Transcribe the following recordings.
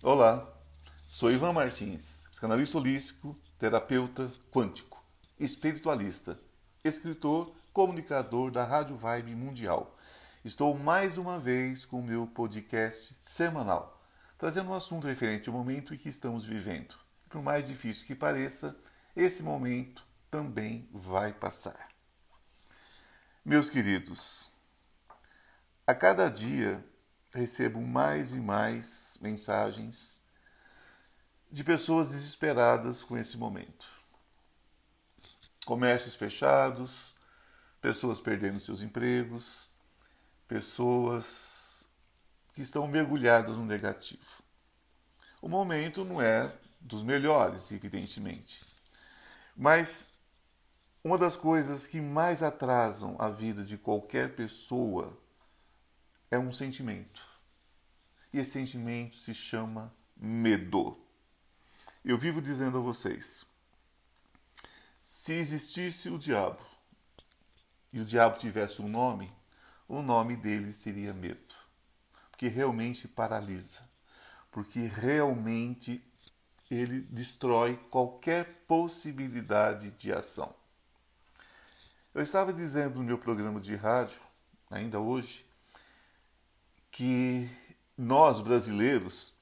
Olá, sou Ivan Martins, psicanalista holístico, terapeuta quântico, espiritualista, escritor, comunicador da Rádio Vibe Mundial. Estou mais uma vez com o meu podcast semanal, trazendo um assunto referente ao momento em que estamos vivendo. Por mais difícil que pareça, esse momento também vai passar. Meus queridos, a cada dia recebo mais e mais mensagens de pessoas desesperadas com esse momento. Comércios fechados, pessoas perdendo seus empregos, pessoas que estão mergulhadas no negativo. O momento não é dos melhores, evidentemente. Mas uma das coisas que mais atrasam a vida de qualquer pessoa é um sentimento. E esse sentimento se chama medo. Eu vivo dizendo a vocês: se existisse o diabo e o diabo tivesse um nome, o nome dele seria medo. Porque realmente paralisa. Porque realmente ele destrói qualquer possibilidade de ação. Eu estava dizendo no meu programa de rádio, ainda hoje, que nós brasileiros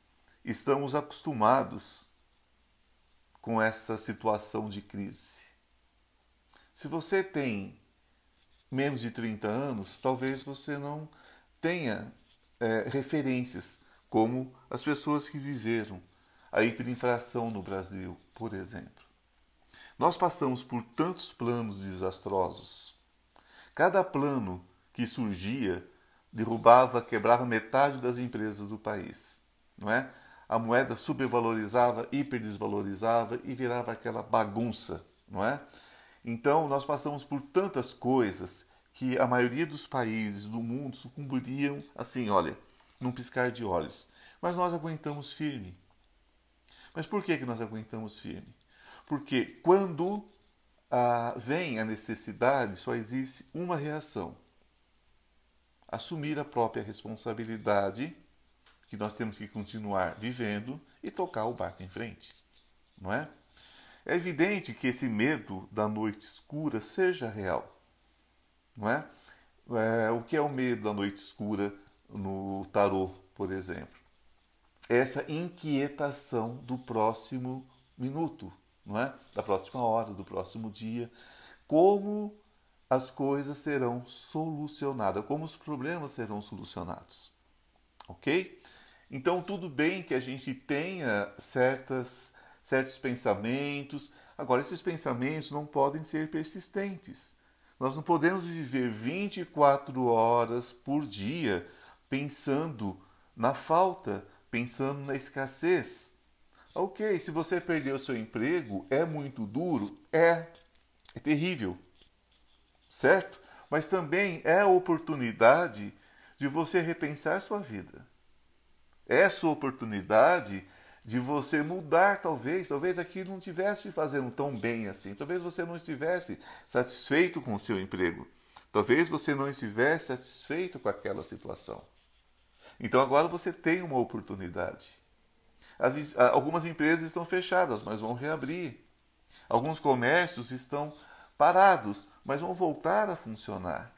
estamos acostumados com essa situação de crise. Se você tem menos de 30 anos, talvez você não tenha é, referências como as pessoas que viveram a hiperinflação no Brasil, por exemplo. Nós passamos por tantos planos desastrosos. Cada plano que surgia derrubava, quebrava metade das empresas do país, não é? A moeda supervalorizava, hiperdesvalorizava e virava aquela bagunça, não é? Então nós passamos por tantas coisas que a maioria dos países do mundo sucumbiriam assim, olha, num piscar de olhos. Mas nós aguentamos firme. Mas por que, que nós aguentamos firme? Porque quando ah, vem a necessidade, só existe uma reação assumir a própria responsabilidade que nós temos que continuar vivendo e tocar o barco em frente, não é? É evidente que esse medo da noite escura seja real, não é? é o que é o medo da noite escura no tarô, por exemplo? Essa inquietação do próximo minuto, não é? Da próxima hora, do próximo dia, como as coisas serão solucionadas, como os problemas serão solucionados. Ok? Então, tudo bem que a gente tenha certas, certos pensamentos, agora, esses pensamentos não podem ser persistentes. Nós não podemos viver 24 horas por dia pensando na falta, pensando na escassez. Ok, se você perdeu seu emprego, é muito duro? É, é terrível certo? Mas também é a oportunidade de você repensar sua vida. É a sua oportunidade de você mudar, talvez. Talvez aqui não estivesse fazendo tão bem assim. Talvez você não estivesse satisfeito com o seu emprego. Talvez você não estivesse satisfeito com aquela situação. Então agora você tem uma oportunidade. As, algumas empresas estão fechadas, mas vão reabrir. Alguns comércios estão parados, mas vão voltar a funcionar.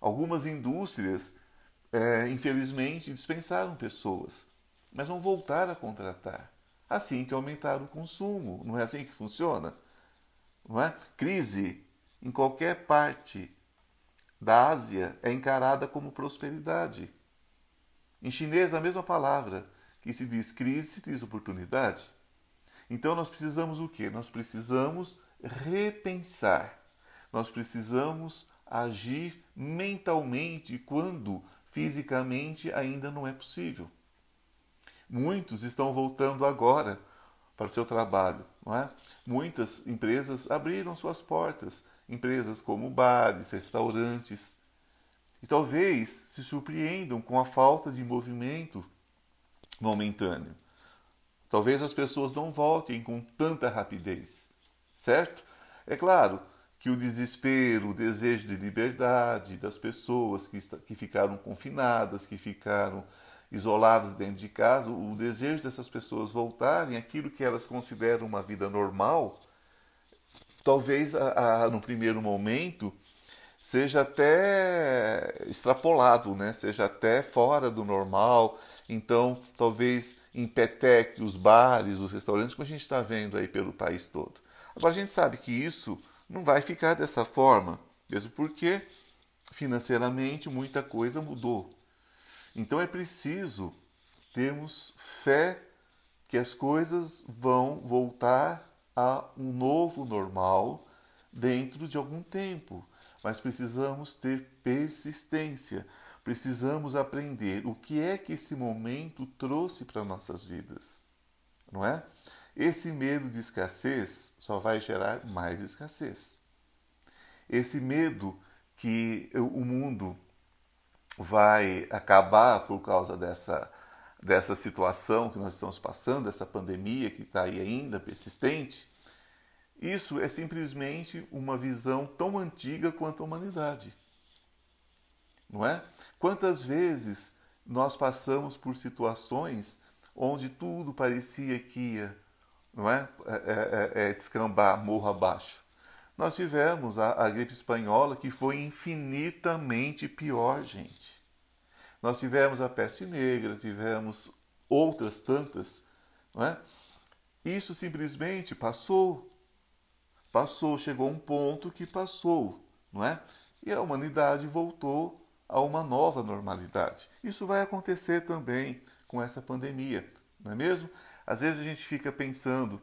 Algumas indústrias, é, infelizmente, dispensaram pessoas, mas vão voltar a contratar. Assim que aumentar o consumo. Não é assim que funciona? Não é? Crise em qualquer parte da Ásia é encarada como prosperidade. Em chinês, a mesma palavra que se diz crise se diz oportunidade. Então nós precisamos o quê? Nós precisamos repensar. Nós precisamos agir mentalmente quando fisicamente ainda não é possível. Muitos estão voltando agora para o seu trabalho, não é? Muitas empresas abriram suas portas, empresas como bares, restaurantes, e talvez se surpreendam com a falta de movimento momentâneo. Talvez as pessoas não voltem com tanta rapidez certo? É claro que o desespero, o desejo de liberdade das pessoas que, que ficaram confinadas, que ficaram isoladas dentro de casa, o desejo dessas pessoas voltarem àquilo que elas consideram uma vida normal, talvez a, a, no primeiro momento seja até extrapolado, né? seja até fora do normal. Então, talvez empeteque os bares, os restaurantes, como a gente está vendo aí pelo país todo. Agora, a gente sabe que isso não vai ficar dessa forma, mesmo porque financeiramente muita coisa mudou. Então, é preciso termos fé que as coisas vão voltar a um novo normal dentro de algum tempo. Mas precisamos ter persistência, precisamos aprender o que é que esse momento trouxe para nossas vidas, não é? Esse medo de escassez só vai gerar mais escassez. Esse medo que o mundo vai acabar por causa dessa, dessa situação que nós estamos passando, dessa pandemia que está aí ainda persistente, isso é simplesmente uma visão tão antiga quanto a humanidade. Não é? Quantas vezes nós passamos por situações onde tudo parecia que ia não é? É, é, é, é descambar morro abaixo. Nós tivemos a, a gripe espanhola que foi infinitamente pior, gente. Nós tivemos a peste negra, tivemos outras tantas, não é? Isso simplesmente passou. Passou, chegou um ponto que passou, não é? E a humanidade voltou a uma nova normalidade. Isso vai acontecer também com essa pandemia, não é mesmo? Às vezes a gente fica pensando,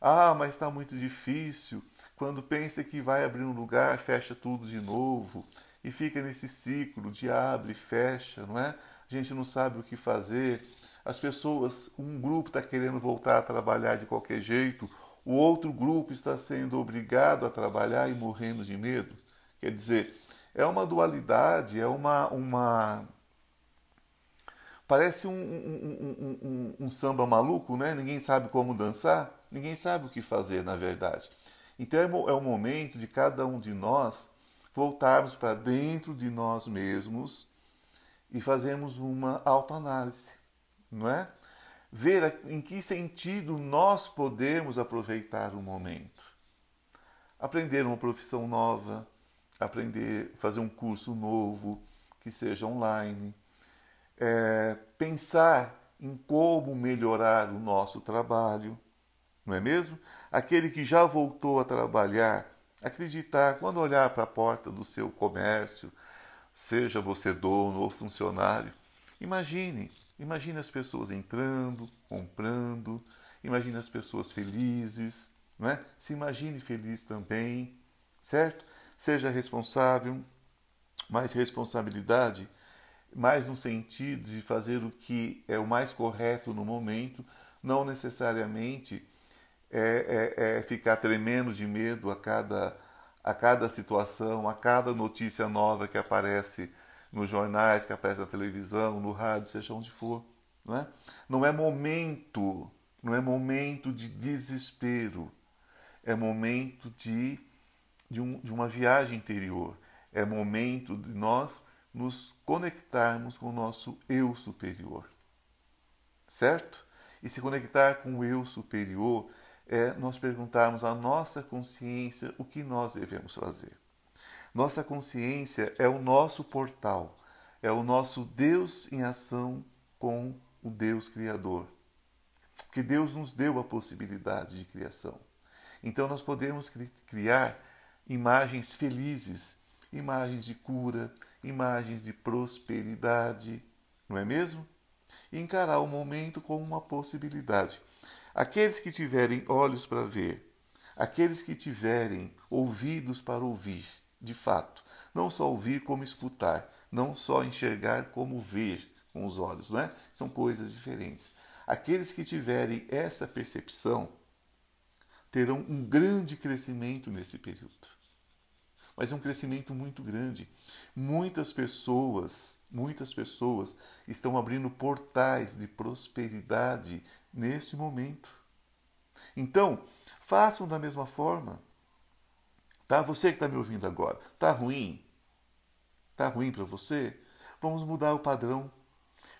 ah, mas está muito difícil. Quando pensa que vai abrir um lugar, fecha tudo de novo e fica nesse ciclo de abre e fecha, não é? A gente não sabe o que fazer. As pessoas, um grupo está querendo voltar a trabalhar de qualquer jeito, o outro grupo está sendo obrigado a trabalhar e morrendo de medo. Quer dizer, é uma dualidade, é uma. uma parece um, um, um, um, samba maluco, né? Ninguém sabe como dançar, ninguém sabe o que fazer, na verdade. Então é, é o momento de cada um de nós voltarmos para dentro de nós mesmos e fazermos uma autoanálise, não é? Ver em que sentido nós podemos aproveitar o momento. Aprender uma profissão nova, aprender, fazer um curso novo que seja online, é, pensar em como melhorar o nosso trabalho, não é mesmo? Aquele que já voltou a trabalhar, acreditar, quando olhar para a porta do seu comércio, seja você dono ou funcionário, imagine, imagine as pessoas entrando, comprando, imagine as pessoas felizes, não é? Se imagine feliz também, certo? Seja responsável, mais responsabilidade, mais no sentido de fazer o que é o mais correto no momento, não necessariamente é, é, é ficar tremendo de medo a cada, a cada situação, a cada notícia nova que aparece nos jornais, que aparece na televisão, no rádio, seja onde for. Não é, não é momento, não é momento de desespero, é momento de de, um, de uma viagem interior. É momento de nós nos conectarmos com o nosso eu superior. Certo? E se conectar com o eu superior é nós perguntarmos à nossa consciência o que nós devemos fazer. Nossa consciência é o nosso portal, é o nosso Deus em ação com o Deus Criador. Porque Deus nos deu a possibilidade de criação. Então nós podemos criar imagens felizes, imagens de cura, imagens de prosperidade, não é mesmo? E encarar o momento como uma possibilidade. Aqueles que tiverem olhos para ver, aqueles que tiverem ouvidos para ouvir, de fato, não só ouvir como escutar, não só enxergar como ver com os olhos, não é? São coisas diferentes. Aqueles que tiverem essa percepção terão um grande crescimento nesse período. Mas é um crescimento muito grande. Muitas pessoas, muitas pessoas estão abrindo portais de prosperidade nesse momento. Então, façam da mesma forma. Tá? Você que está me ouvindo agora, tá ruim? Tá ruim para você? Vamos mudar o padrão.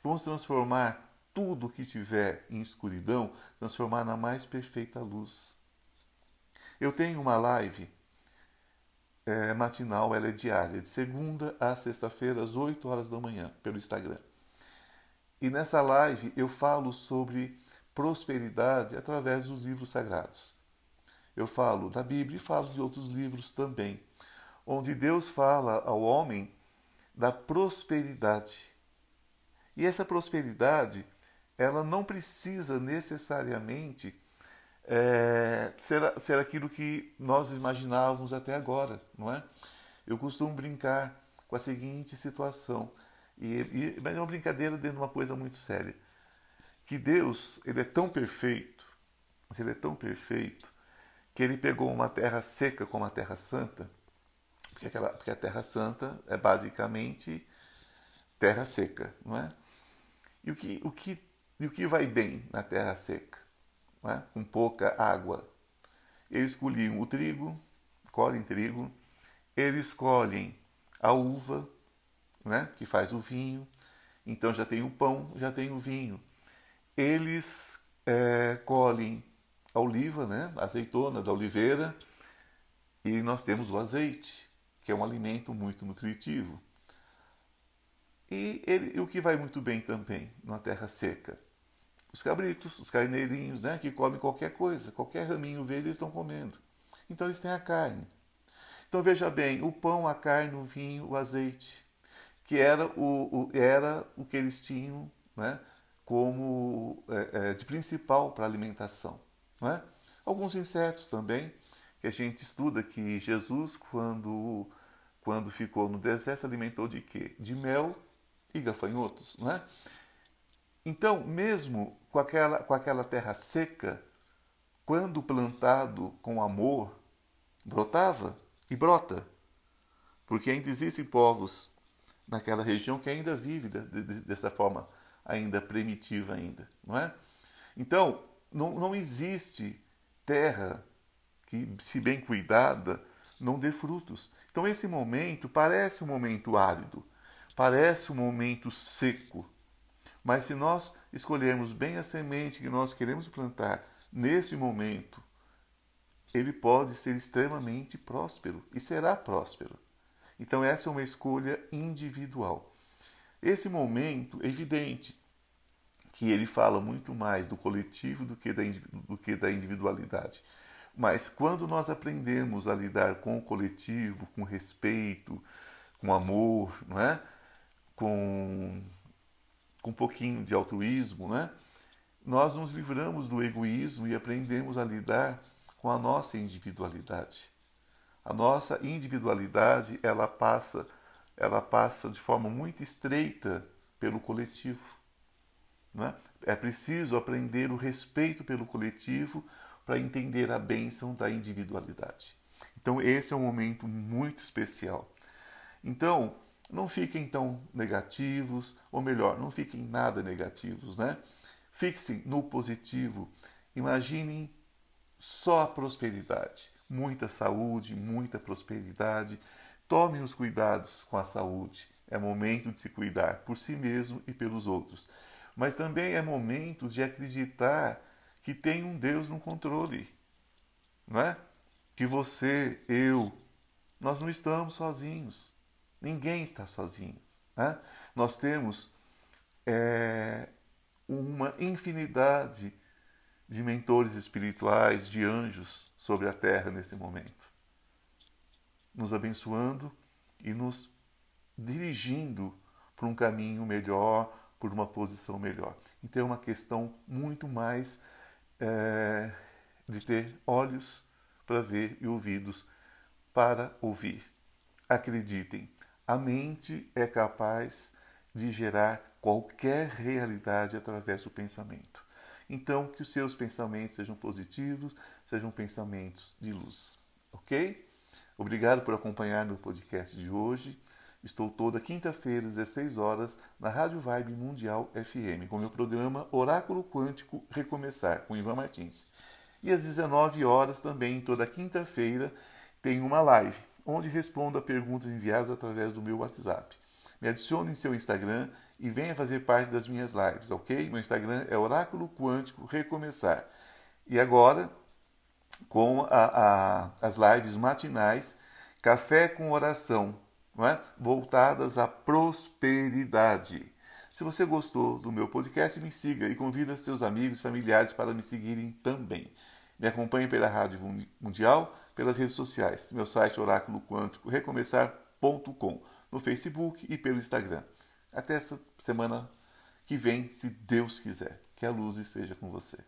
Vamos transformar tudo que tiver em escuridão, transformar na mais perfeita luz. Eu tenho uma live é, matinal, ela é diária, de segunda a sexta-feira, às 8 horas da manhã, pelo Instagram. E nessa live eu falo sobre prosperidade através dos livros sagrados. Eu falo da Bíblia e falo de outros livros também, onde Deus fala ao homem da prosperidade. E essa prosperidade, ela não precisa necessariamente é, ser, ser aquilo que nós imaginávamos até agora, não é? Eu costumo brincar com a seguinte situação, e, e, mas é uma brincadeira dentro de uma coisa muito séria, que Deus ele é tão perfeito, ele é tão perfeito, que ele pegou uma terra seca como a terra santa, porque, aquela, porque a terra santa é basicamente terra seca, não é? E o que, o que, e o que vai bem na terra seca? É? com pouca água. Eles colhiam o trigo, colhem trigo, eles colhem a uva, né? que faz o vinho, então já tem o pão, já tem o vinho. Eles é, colhem a oliva, né? a azeitona da oliveira, e nós temos o azeite, que é um alimento muito nutritivo. E, ele, o que vai muito bem também numa terra seca? Os cabritos, os carneirinhos, né, que comem qualquer coisa, qualquer raminho verde eles estão comendo. Então eles têm a carne. Então veja bem, o pão, a carne, o vinho, o azeite, que era o, o era o que eles tinham né, como é, é, de principal para a alimentação. Não é? Alguns insetos também, que a gente estuda que Jesus, quando, quando ficou no deserto, se alimentou de quê? De mel e gafanhotos. Não é? Então, mesmo com aquela, com aquela terra seca, quando plantado com amor, brotava e brota. Porque ainda existem povos naquela região que ainda de, dessa forma ainda primitiva ainda, não é? Então, não, não existe terra que, se bem cuidada, não dê frutos. Então, esse momento parece um momento árido, parece um momento seco, mas se nós escolhermos bem a semente que nós queremos plantar nesse momento, ele pode ser extremamente próspero e será próspero. Então, essa é uma escolha individual. Esse momento é evidente que ele fala muito mais do coletivo do que da, do que da individualidade. Mas quando nós aprendemos a lidar com o coletivo, com respeito, com amor, não é? com com um pouquinho de altruísmo, né? nós nos livramos do egoísmo e aprendemos a lidar com a nossa individualidade. A nossa individualidade, ela passa, ela passa de forma muito estreita pelo coletivo. Né? É preciso aprender o respeito pelo coletivo para entender a bênção da individualidade. Então, esse é um momento muito especial. Então, não fiquem tão negativos, ou melhor, não fiquem nada negativos, né? Fixem no positivo. Imaginem só a prosperidade, muita saúde, muita prosperidade. Tomem os cuidados com a saúde. É momento de se cuidar por si mesmo e pelos outros. Mas também é momento de acreditar que tem um Deus no controle, não é? Que você, eu, nós não estamos sozinhos. Ninguém está sozinho. Né? Nós temos é, uma infinidade de mentores espirituais, de anjos sobre a terra nesse momento, nos abençoando e nos dirigindo para um caminho melhor, por uma posição melhor. Então é uma questão muito mais é, de ter olhos para ver e ouvidos para ouvir. Acreditem, a mente é capaz de gerar qualquer realidade através do pensamento. Então, que os seus pensamentos sejam positivos, sejam pensamentos de luz. Ok? Obrigado por acompanhar no podcast de hoje. Estou toda quinta-feira, às 16 horas, na Rádio Vibe Mundial FM, com meu programa Oráculo Quântico Recomeçar, com Ivan Martins. E às 19 horas, também, toda quinta-feira, tem uma live onde respondo a perguntas enviadas através do meu WhatsApp. Me adicione em seu Instagram e venha fazer parte das minhas lives, ok? Meu Instagram é Oráculo Quântico Recomeçar. E agora, com a, a, as lives matinais, Café com Oração, é? voltadas à prosperidade. Se você gostou do meu podcast, me siga e convida seus amigos e familiares para me seguirem também. Me acompanhe pela Rádio Mundial, pelas redes sociais, meu site oráculo quântico recomeçar.com, no Facebook e pelo Instagram. Até essa semana que vem, se Deus quiser. Que a luz esteja com você.